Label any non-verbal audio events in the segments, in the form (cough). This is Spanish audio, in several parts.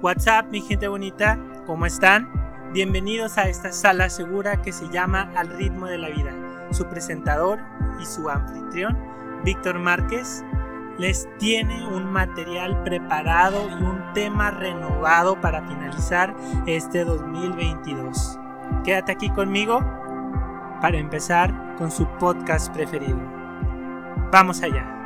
WhatsApp, mi gente bonita, ¿cómo están? Bienvenidos a esta sala segura que se llama Al ritmo de la vida. Su presentador y su anfitrión, Víctor Márquez, les tiene un material preparado y un tema renovado para finalizar este 2022. Quédate aquí conmigo para empezar con su podcast preferido. Vamos allá.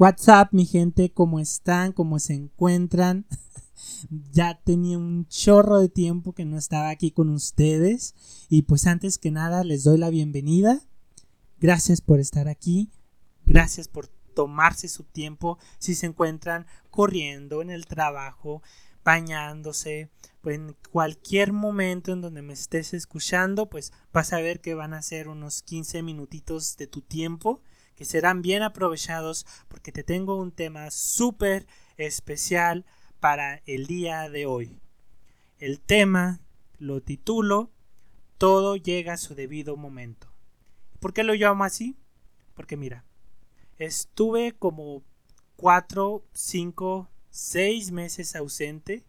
WhatsApp, mi gente, ¿cómo están? ¿Cómo se encuentran? (laughs) ya tenía un chorro de tiempo que no estaba aquí con ustedes. Y pues antes que nada les doy la bienvenida. Gracias por estar aquí. Gracias por tomarse su tiempo si se encuentran corriendo en el trabajo, bañándose, pues en cualquier momento en donde me estés escuchando, pues vas a ver que van a ser unos 15 minutitos de tu tiempo que serán bien aprovechados porque te tengo un tema súper especial para el día de hoy. El tema lo titulo Todo llega a su debido momento. ¿Por qué lo llamo así? Porque mira, estuve como cuatro, cinco, seis meses ausente.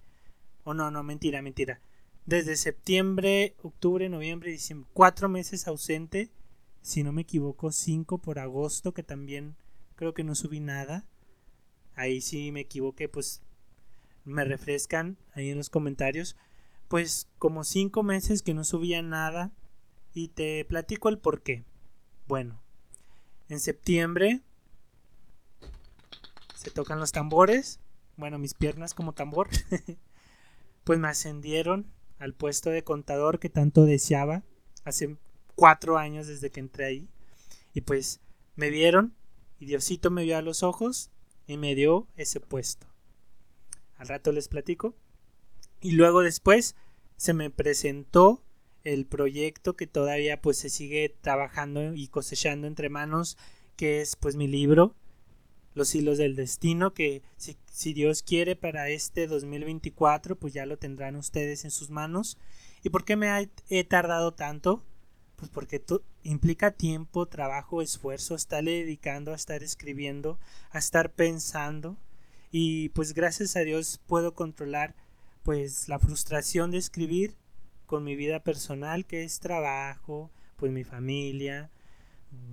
O no, no, mentira, mentira. Desde septiembre, octubre, noviembre, diciembre. Cuatro meses ausente si no me equivoco, 5 por agosto, que también creo que no subí nada. Ahí sí me equivoqué, pues me refrescan ahí en los comentarios. Pues como 5 meses que no subía nada y te platico el por qué. Bueno, en septiembre se tocan los tambores. Bueno, mis piernas como tambor. (laughs) pues me ascendieron al puesto de contador que tanto deseaba. Hace cuatro años desde que entré ahí. Y pues me vieron y Diosito me vio a los ojos y me dio ese puesto. Al rato les platico. Y luego después se me presentó el proyecto que todavía pues se sigue trabajando y cosechando entre manos, que es pues mi libro, Los hilos del destino, que si, si Dios quiere para este 2024 pues ya lo tendrán ustedes en sus manos. ¿Y por qué me he tardado tanto? Pues porque implica tiempo, trabajo, esfuerzo, estarle dedicando a estar escribiendo, a estar pensando. Y pues gracias a Dios puedo controlar pues la frustración de escribir con mi vida personal que es trabajo, pues mi familia,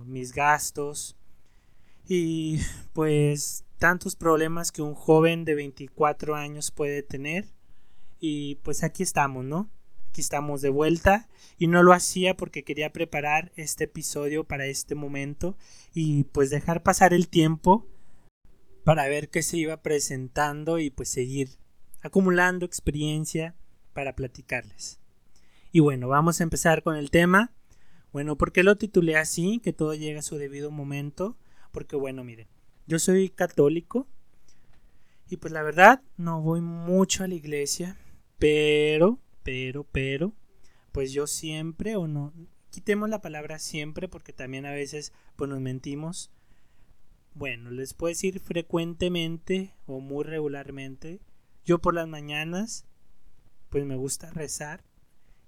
mis gastos y pues tantos problemas que un joven de 24 años puede tener y pues aquí estamos, ¿no? Aquí estamos de vuelta y no lo hacía porque quería preparar este episodio para este momento y pues dejar pasar el tiempo para ver qué se iba presentando y pues seguir acumulando experiencia para platicarles. Y bueno, vamos a empezar con el tema. Bueno, ¿por qué lo titulé así? Que todo llega a su debido momento. Porque bueno, miren, yo soy católico y pues la verdad no voy mucho a la iglesia, pero pero, pero, pues yo siempre o no, quitemos la palabra siempre porque también a veces pues nos mentimos. Bueno, les puedo decir frecuentemente o muy regularmente, yo por las mañanas pues me gusta rezar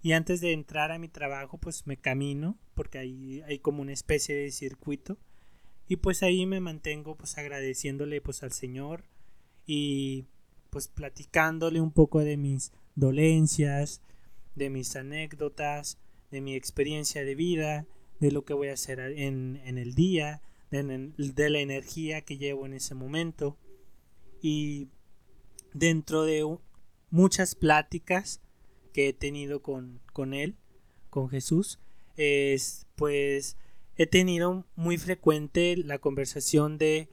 y antes de entrar a mi trabajo pues me camino porque ahí hay como una especie de circuito y pues ahí me mantengo pues agradeciéndole pues al Señor y pues platicándole un poco de mis dolencias, de mis anécdotas, de mi experiencia de vida, de lo que voy a hacer en, el día, de, la energía que llevo en ese momento. Y dentro de muchas pláticas que he tenido con, con él, con Jesús, es pues he tenido muy frecuente la conversación de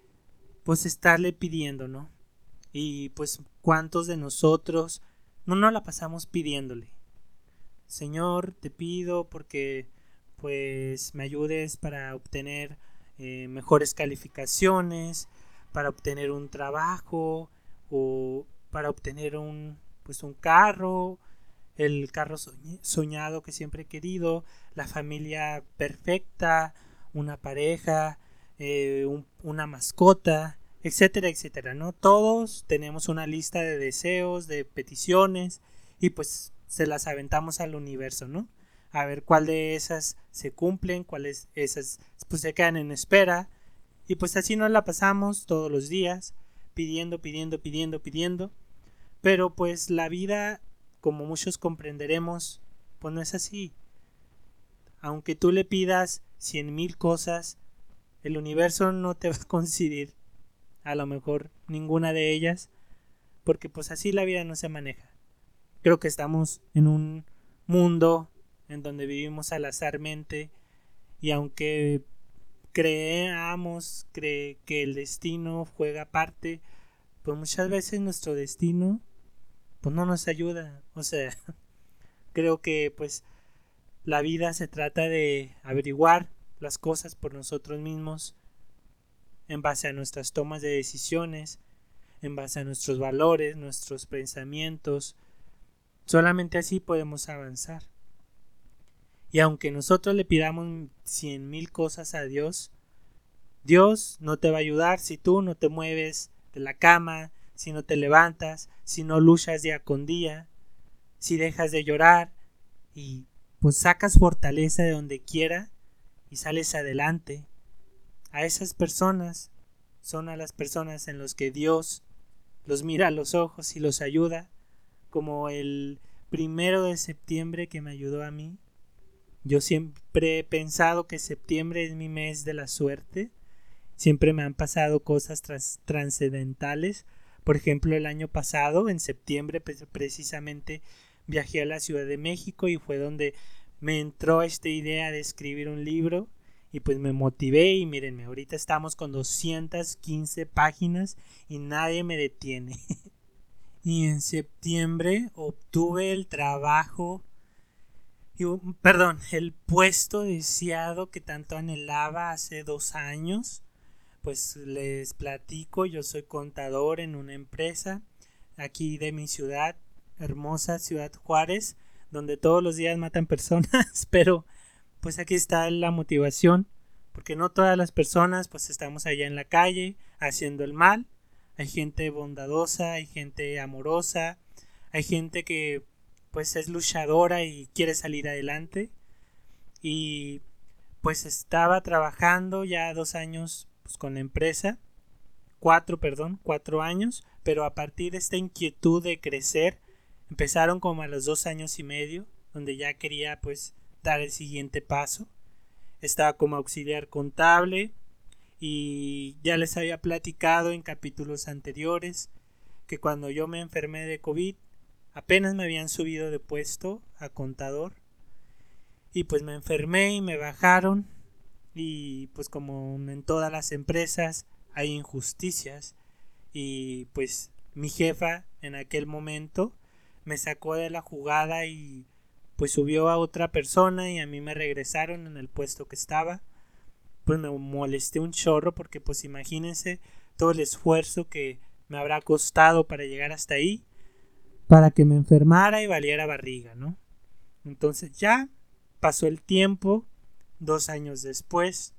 pues estarle pidiendo, ¿no? Y pues cuántos de nosotros no nos la pasamos pidiéndole. Señor, te pido porque pues me ayudes para obtener eh, mejores calificaciones, para obtener un trabajo o para obtener un pues un carro, el carro soñado que siempre he querido, la familia perfecta, una pareja, eh, una mascota, etcétera, etcétera, ¿no? Todos tenemos una lista de deseos, de peticiones y pues se las aventamos al universo, ¿no? a ver cuál de esas se cumplen, cuáles esas pues se quedan en espera. Y pues así nos la pasamos todos los días, pidiendo, pidiendo, pidiendo, pidiendo. Pero pues la vida, como muchos comprenderemos, pues no es así. Aunque tú le pidas cien mil cosas, el universo no te va a (laughs) conceder a lo mejor ninguna de ellas, porque pues así la vida no se maneja. Creo que estamos en un mundo en donde vivimos al azarmente y aunque creamos que el destino juega parte, pues muchas veces nuestro destino pues no nos ayuda. O sea, (laughs) creo que pues la vida se trata de averiguar las cosas por nosotros mismos en base a nuestras tomas de decisiones, en base a nuestros valores, nuestros pensamientos. Solamente así podemos avanzar. Y aunque nosotros le pidamos cien mil cosas a Dios, Dios no te va a ayudar si tú no te mueves de la cama, si no te levantas, si no luchas día con día, si dejas de llorar y pues sacas fortaleza de donde quiera y sales adelante. A esas personas son a las personas en los que Dios los mira a los ojos y los ayuda, como el primero de septiembre que me ayudó a mí. Yo siempre he pensado que septiembre es mi mes de la suerte. Siempre me han pasado cosas trascendentales. Por ejemplo, el año pasado, en septiembre, precisamente viajé a la Ciudad de México y fue donde me entró esta idea de escribir un libro y pues me motivé y mírenme, ahorita estamos con 215 páginas y nadie me detiene. (laughs) y en septiembre obtuve el trabajo, y, perdón, el puesto deseado que tanto anhelaba hace dos años. Pues les platico, yo soy contador en una empresa aquí de mi ciudad, hermosa ciudad Juárez donde todos los días matan personas, (laughs) pero pues aquí está la motivación, porque no todas las personas pues estamos allá en la calle haciendo el mal, hay gente bondadosa, hay gente amorosa, hay gente que pues es luchadora y quiere salir adelante. Y pues estaba trabajando ya dos años pues, con la empresa, cuatro, perdón, cuatro años, pero a partir de esta inquietud de crecer, Empezaron como a los dos años y medio, donde ya quería pues dar el siguiente paso. Estaba como auxiliar contable y ya les había platicado en capítulos anteriores que cuando yo me enfermé de COVID apenas me habían subido de puesto a contador y pues me enfermé y me bajaron y pues como en todas las empresas hay injusticias y pues mi jefa en aquel momento me sacó de la jugada y pues subió a otra persona y a mí me regresaron en el puesto que estaba. Pues me molesté un chorro porque pues imagínense todo el esfuerzo que me habrá costado para llegar hasta ahí para que me enfermara y valiera barriga, ¿no? Entonces ya pasó el tiempo, dos años después,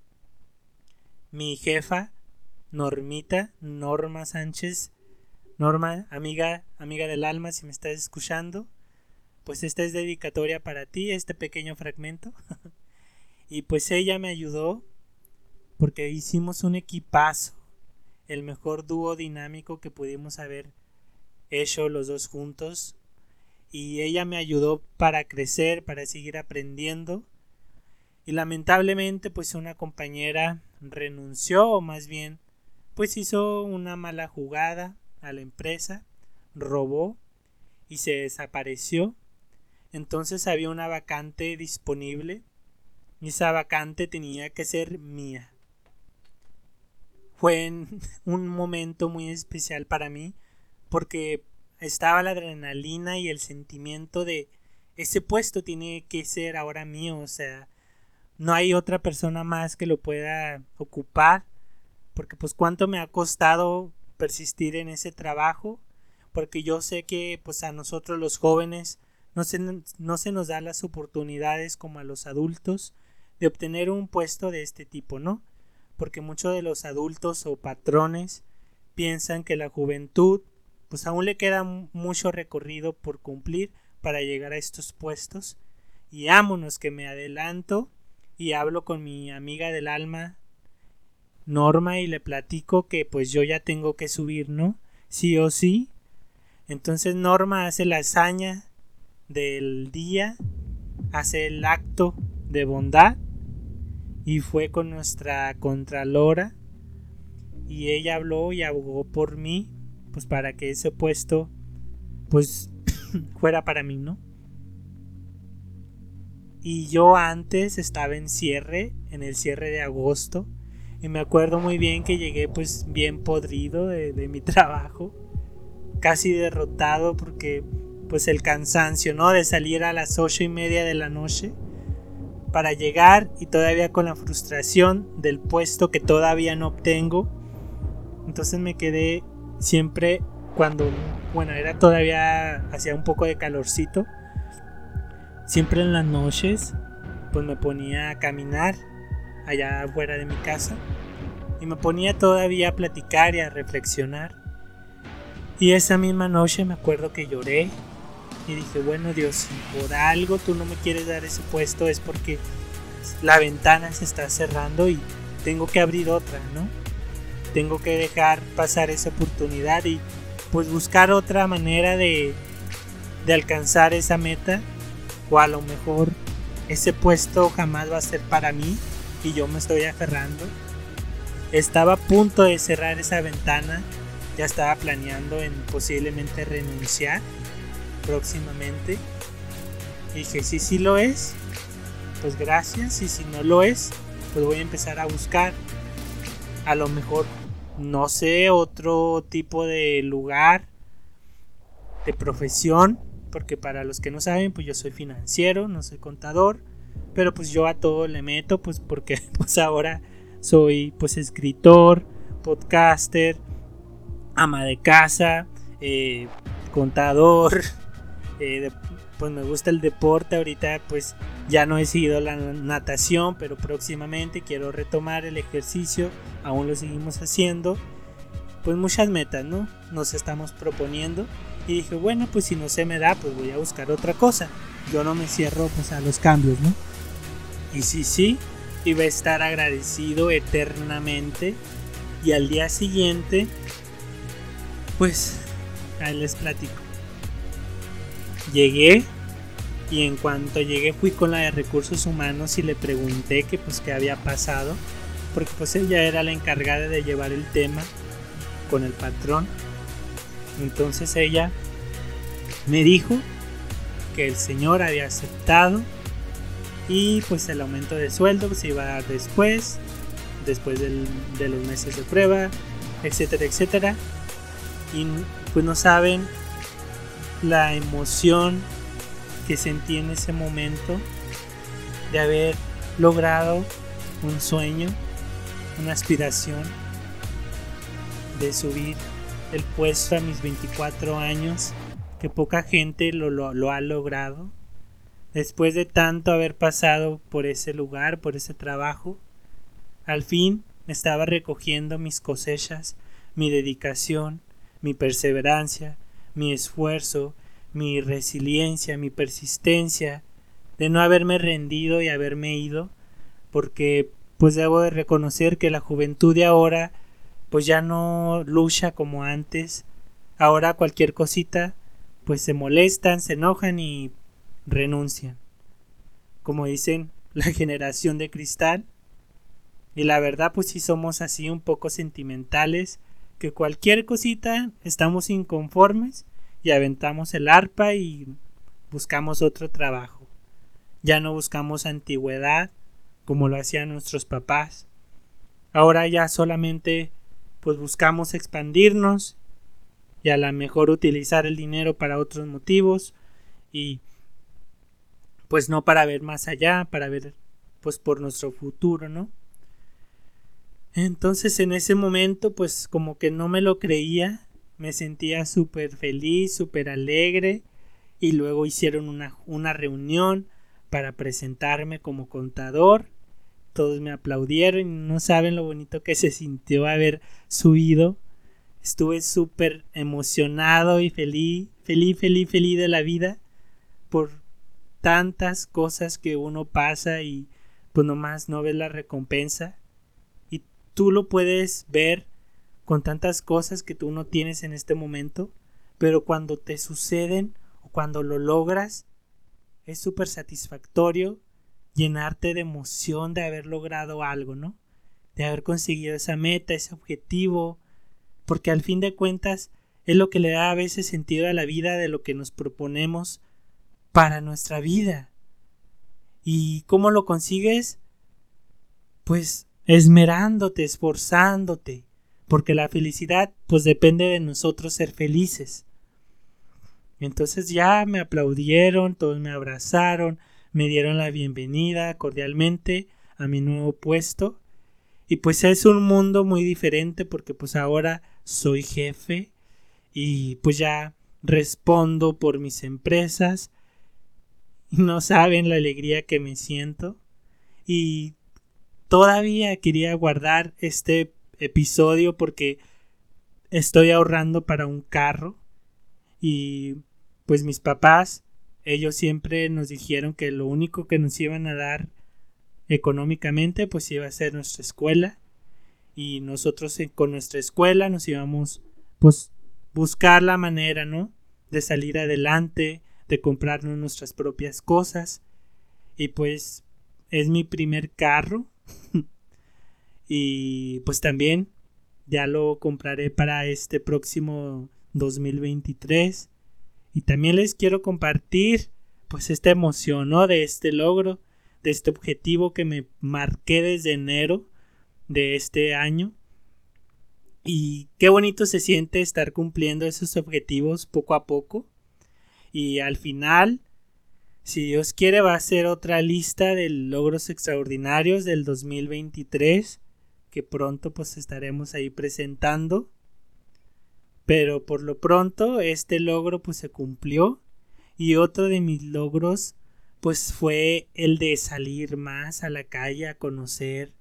mi jefa, Normita, Norma Sánchez, Norma, amiga, amiga del alma, si me estás escuchando, pues esta es dedicatoria para ti, este pequeño fragmento. (laughs) y pues ella me ayudó porque hicimos un equipazo, el mejor dúo dinámico que pudimos haber hecho los dos juntos. Y ella me ayudó para crecer, para seguir aprendiendo. Y lamentablemente pues una compañera renunció o más bien pues hizo una mala jugada a la empresa, robó y se desapareció. Entonces había una vacante disponible y esa vacante tenía que ser mía. Fue (laughs) un momento muy especial para mí porque estaba la adrenalina y el sentimiento de ese puesto tiene que ser ahora mío, o sea, no hay otra persona más que lo pueda ocupar porque pues cuánto me ha costado persistir en ese trabajo porque yo sé que pues a nosotros los jóvenes no se, no se nos da las oportunidades como a los adultos de obtener un puesto de este tipo, ¿no? Porque muchos de los adultos o patrones piensan que la juventud pues aún le queda mucho recorrido por cumplir para llegar a estos puestos y ámonos que me adelanto y hablo con mi amiga del alma Norma y le platico que pues yo ya tengo que subir, ¿no? Sí o sí. Entonces Norma hace la hazaña del día, hace el acto de bondad y fue con nuestra contralora y ella habló y abogó por mí pues para que ese puesto pues (coughs) fuera para mí, ¿no? Y yo antes estaba en cierre, en el cierre de agosto, y me acuerdo muy bien que llegué pues bien podrido de, de mi (laughs) trabajo, casi derrotado porque pues el cansancio, ¿no? De salir a las ocho y media de la noche para llegar y todavía con la frustración del puesto que todavía no obtengo. Entonces me quedé siempre cuando, bueno, era todavía, hacía un poco de calorcito. Siempre en las noches, pues me ponía a caminar allá afuera de mi casa y me ponía todavía a platicar y a reflexionar. Y esa misma noche me acuerdo que lloré y dije, bueno Dios, si por algo tú no me quieres dar ese puesto es porque la ventana se está cerrando y tengo que abrir otra, ¿no? Tengo que dejar pasar esa oportunidad y pues buscar otra manera de, de alcanzar esa meta o a lo mejor ese puesto jamás va a ser para mí y yo me estoy aferrando. Estaba a punto de cerrar esa ventana, ya estaba planeando en posiblemente renunciar próximamente. Y dije, si sí lo es, pues gracias. Y si no lo es, pues voy a empezar a buscar. A lo mejor, no sé, otro tipo de lugar, de profesión. Porque para los que no saben, pues yo soy financiero, no soy contador. Pero pues yo a todo le meto, pues porque (laughs) pues ahora soy pues escritor, podcaster, ama de casa, eh, contador, eh, pues me gusta el deporte, ahorita pues ya no he seguido la natación, pero próximamente quiero retomar el ejercicio, aún lo seguimos haciendo. Pues muchas metas, ¿no? Nos estamos proponiendo y dije, bueno, pues si no se me da, pues voy a buscar otra cosa. Yo no me cierro pues a los cambios, ¿no? Y sí, sí, iba a estar agradecido eternamente. Y al día siguiente, pues, ahí les platico. Llegué y en cuanto llegué fui con la de recursos humanos y le pregunté que pues qué había pasado. Porque pues ella era la encargada de llevar el tema con el patrón. Entonces ella me dijo que el señor había aceptado y pues el aumento de sueldo se iba a dar después, después de los meses de prueba, etcétera, etcétera. Y pues no saben la emoción que sentí en ese momento de haber logrado un sueño, una aspiración de subir el puesto a mis 24 años, que poca gente lo, ha logrado. Después de tanto haber pasado por ese lugar, por ese trabajo, al fin estaba recogiendo mis cosechas, mi dedicación, mi perseverancia, mi esfuerzo, mi resiliencia, mi persistencia, de no haberme rendido y haberme ido, porque pues debo de reconocer que la juventud de ahora pues ya no lucha como antes, ahora cualquier cosita pues se molestan, se enojan y renuncian. Como dicen, (laughs) la generación de cristal. Y la verdad, pues si somos así un poco sentimentales, que cualquier cosita estamos inconformes y aventamos el arpa y buscamos otro trabajo. Ya no buscamos antigüedad como lo hacían nuestros papás. Ahora ya solamente pues buscamos expandirnos y a lo mejor utilizar el dinero para otros motivos y pues no para ver más allá, para ver pues por nuestro futuro, ¿no? Entonces en ese momento pues como que no me lo creía, me sentía súper feliz, súper alegre y luego hicieron una, una reunión para presentarme como contador. Todos me aplaudieron y no saben lo bonito que se sintió haber subido. Estuve súper emocionado y feliz, feliz, feliz, feliz de la vida por tantas cosas que uno pasa y pues nomás no ves la recompensa. Tú lo puedes ver con tantas cosas que tú no tienes en este momento, pero cuando te suceden o cuando lo logras, es súper satisfactorio llenarte de emoción de haber logrado algo, ¿no? De haber conseguido esa meta, ese objetivo, porque al fin de cuentas es lo que le da a veces sentido a la vida de lo que nos proponemos para nuestra vida. ¿Y cómo lo consigues? Pues esmerándote, esforzándote, porque la felicidad pues depende de nosotros ser felices. Entonces ya me aplaudieron, todos me abrazaron, me dieron la bienvenida cordialmente a mi nuevo puesto. Y pues es un mundo muy diferente porque pues ahora soy jefe y pues ya respondo por mis empresas. No saben la alegría que me siento. Y todavía quería guardar este episodio porque estoy ahorrando para un carro. Y pues mis papás, ellos siempre nos dijeron que lo único que nos iban a dar económicamente pues iba a ser nuestra escuela y nosotros con nuestra escuela nos íbamos pues buscar la manera, ¿no? De salir adelante, de comprarnos nuestras propias cosas y pues es mi primer carro (laughs) y pues también ya lo compraré para este próximo 2023 y también les quiero compartir pues esta emoción, ¿no? De este logro, de este objetivo que me marqué desde enero de este año. Y qué bonito se siente estar cumpliendo esos objetivos poco a poco. Y al final, si Dios quiere, va a ser otra lista de logros extraordinarios del 2023 que pronto pues estaremos ahí presentando. Pero por lo pronto este logro pues se cumplió y otro de mis logros pues fue el de salir más a la calle a conocer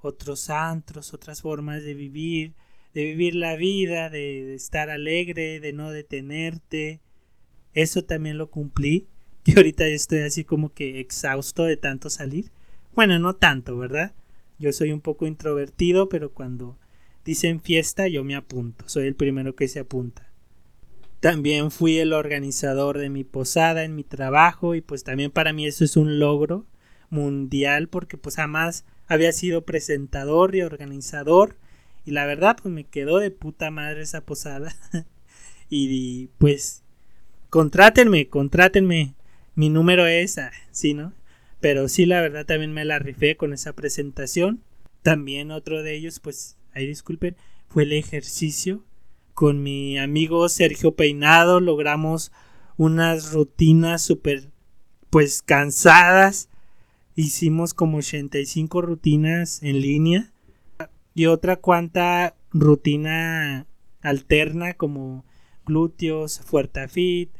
otros antros, otras formas de vivir, de vivir la vida, de, estar alegre, de no detenerte. Eso también lo cumplí. (laughs) Y ahorita estoy así como que exhausto de tanto salir. Bueno, no tanto, ¿verdad? Yo soy un poco introvertido, pero cuando dicen fiesta, yo me apunto, soy el primero que se apunta. También fui el organizador de mi posada en mi trabajo y pues también para mí eso es un logro mundial porque pues jamás había sido presentador y organizador y la verdad pues me quedó de puta madre esa posada (laughs) y pues contrátenme, contrátenme, mi número es, ah, sí, ¿no? Pero sí la verdad también me la rifé con esa presentación. También otro de ellos pues ahí disculpen, fue el ejercicio. Con mi amigo Sergio Peinado logramos unas rutinas súper, pues cansadas. Hicimos como 85 rutinas en línea y otra cuanta rutina alterna como glúteos, fuerza fit,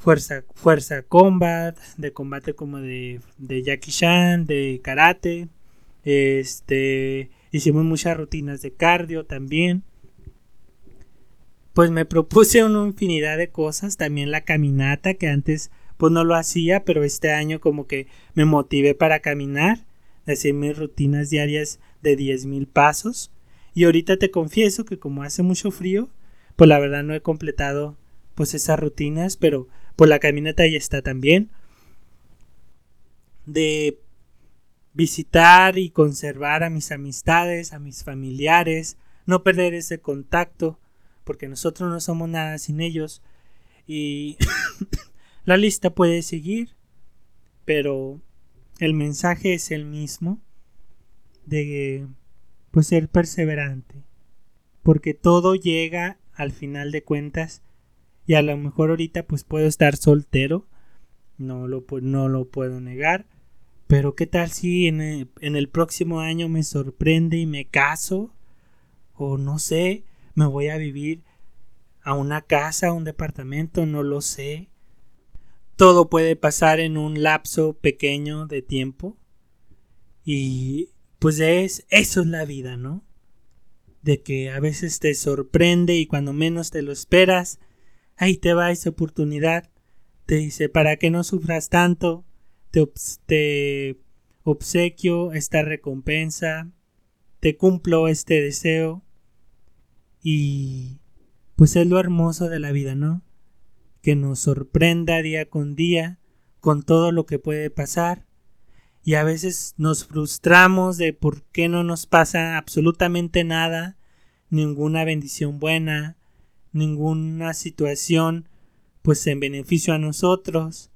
fuerza, fuerza combat, de combate como de, de Jackie Chan, de karate, este, Hicimos muchas rutinas de cardio también. Pues me (laughs) propuse una infinidad de cosas, también la caminata que antes pues no lo hacía, pero este año como que me motivé para caminar, hacer mis rutinas diarias de 10.000 pasos. Y ahorita te confieso que como hace mucho frío, pues la verdad no he completado pues esas rutinas, pero pues la caminata ya está también. De visitar y conservar a mis amistades, a mis familiares, no perder ese contacto, porque nosotros no somos nada sin ellos. Y (coughs) la lista puede seguir, pero el mensaje es el mismo de pues ser perseverante, porque todo llega al final de cuentas y a lo mejor ahorita pues puedo estar soltero, no lo, no lo puedo negar, pero qué tal si en el, próximo año me sorprende y me caso, o no sé, me voy a vivir a una casa, a un departamento, no lo sé. Todo puede pasar en un lapso pequeño de tiempo. Y pues es eso es la vida, ¿no? De que a veces te sorprende y cuando menos te lo esperas, ahí te va esa oportunidad. Te dice, para que no sufras tanto, te, te obsequio esta recompensa, te cumplo este deseo y pues es lo hermoso de la vida, ¿no? Que nos sorprenda día con día con todo lo que puede pasar. Y a veces nos frustramos de por qué no nos pasa absolutamente nada, ninguna bendición buena, ninguna situación pues en beneficio a nosotros.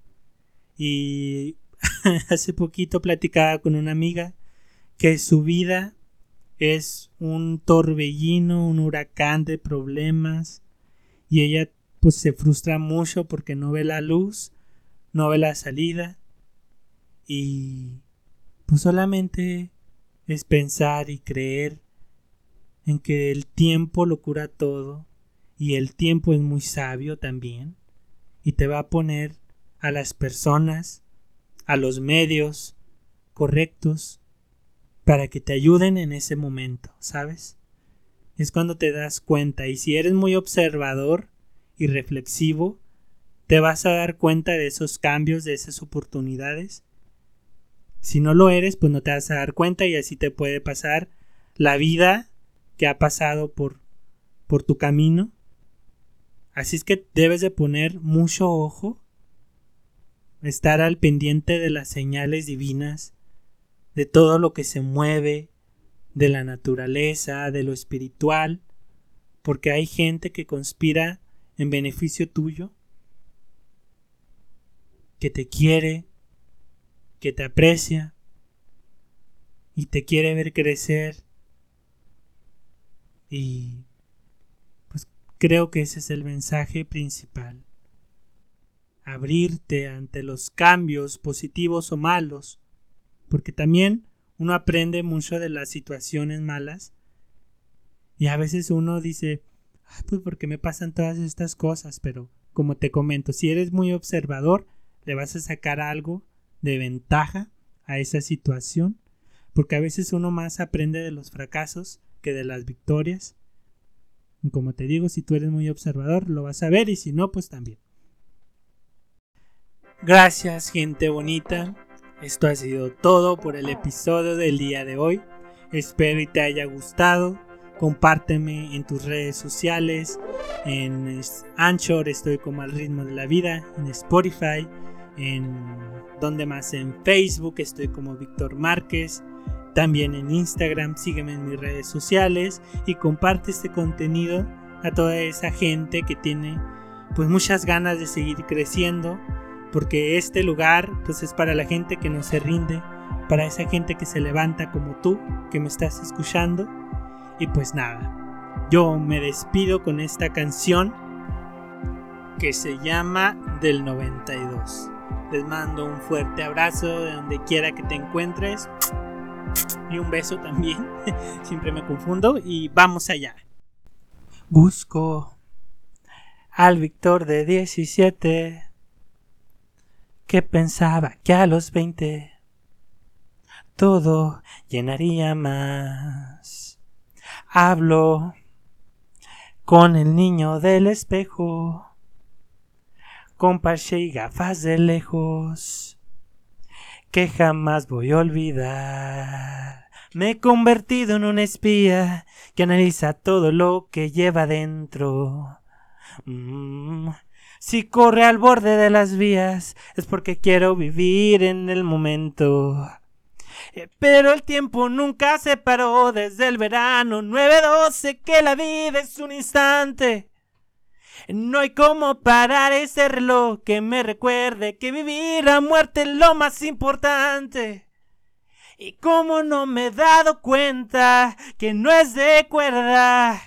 Y (laughs) hace poquito platicaba con una amiga que su vida es un torbellino, un huracán de problemas y ella pues se frustra mucho porque no ve la luz, no ve la salida y pues solamente es pensar y creer en que el tiempo lo cura todo y el tiempo es muy sabio también y te va a poner a las personas, a los medios correctos para que te ayuden en ese momento, ¿sabes? Es cuando te das cuenta y si eres muy observador y reflexivo, te vas a dar cuenta de esos cambios, de esas oportunidades. Si no lo eres, pues no te vas a dar cuenta y así te puede pasar la vida que ha pasado por, por tu camino. Así es que debes de poner mucho ojo, estar al pendiente de las señales divinas, de todo lo que se mueve, de la naturaleza, de lo espiritual, porque hay gente que conspira en beneficio tuyo que te quiere, que te aprecia y te quiere ver crecer. Y creo que ese es el mensaje principal. Abrirte ante los cambios positivos o malos, porque también uno aprende mucho de las situaciones malas y a veces uno dice, pues porque me pasan todas estas cosas, pero como te comento, si eres muy observador, le vas a sacar algo de ventaja a esa situación, porque a veces uno más aprende de los fracasos que de las victorias. Como te digo, si tú eres muy observador, lo vas a ver y si no, pues también. Gracias, gente bonita. Esto ha sido todo por el episodio del día de hoy. Espero y te haya gustado. Compárteme en tus redes sociales. En Anchor estoy como al ritmo de la vida. En Spotify en donde más en Facebook estoy como Víctor Márquez, también en Instagram, sígueme en mis redes sociales y comparte este contenido a toda esa gente que tiene pues muchas ganas de seguir creciendo, porque este lugar pues es para la gente que no se rinde, para esa gente que se levanta como tú, que me estás escuchando y pues nada. Yo me despido con esta canción que se llama Del 92. Les mando un fuerte abrazo de donde quiera que te encuentres. Y un beso también. (laughs) Siempre me confundo. Y vamos allá. Busco al Víctor de 17 que pensaba que a los 20 todo llenaría más. Hablo con el niño del espejo con parche y gafas de lejos que jamás voy a olvidar. Me he convertido en un espía que analiza todo lo que lleva dentro. Mm, si corre al borde de las vías es porque quiero vivir en el momento. Eh, pero el tiempo nunca se paró desde el verano 912 que la vida es un instante. No hay como parar ese reloj que me recuerde que vivir a muerte es lo más importante. Y como no me he dado cuenta que no es de cuerda.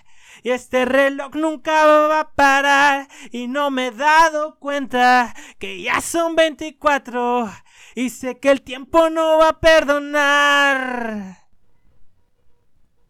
Y este reloj nunca va a parar. Y no me he dado cuenta que ya son 24. Y sé que el tiempo no va a perdonar.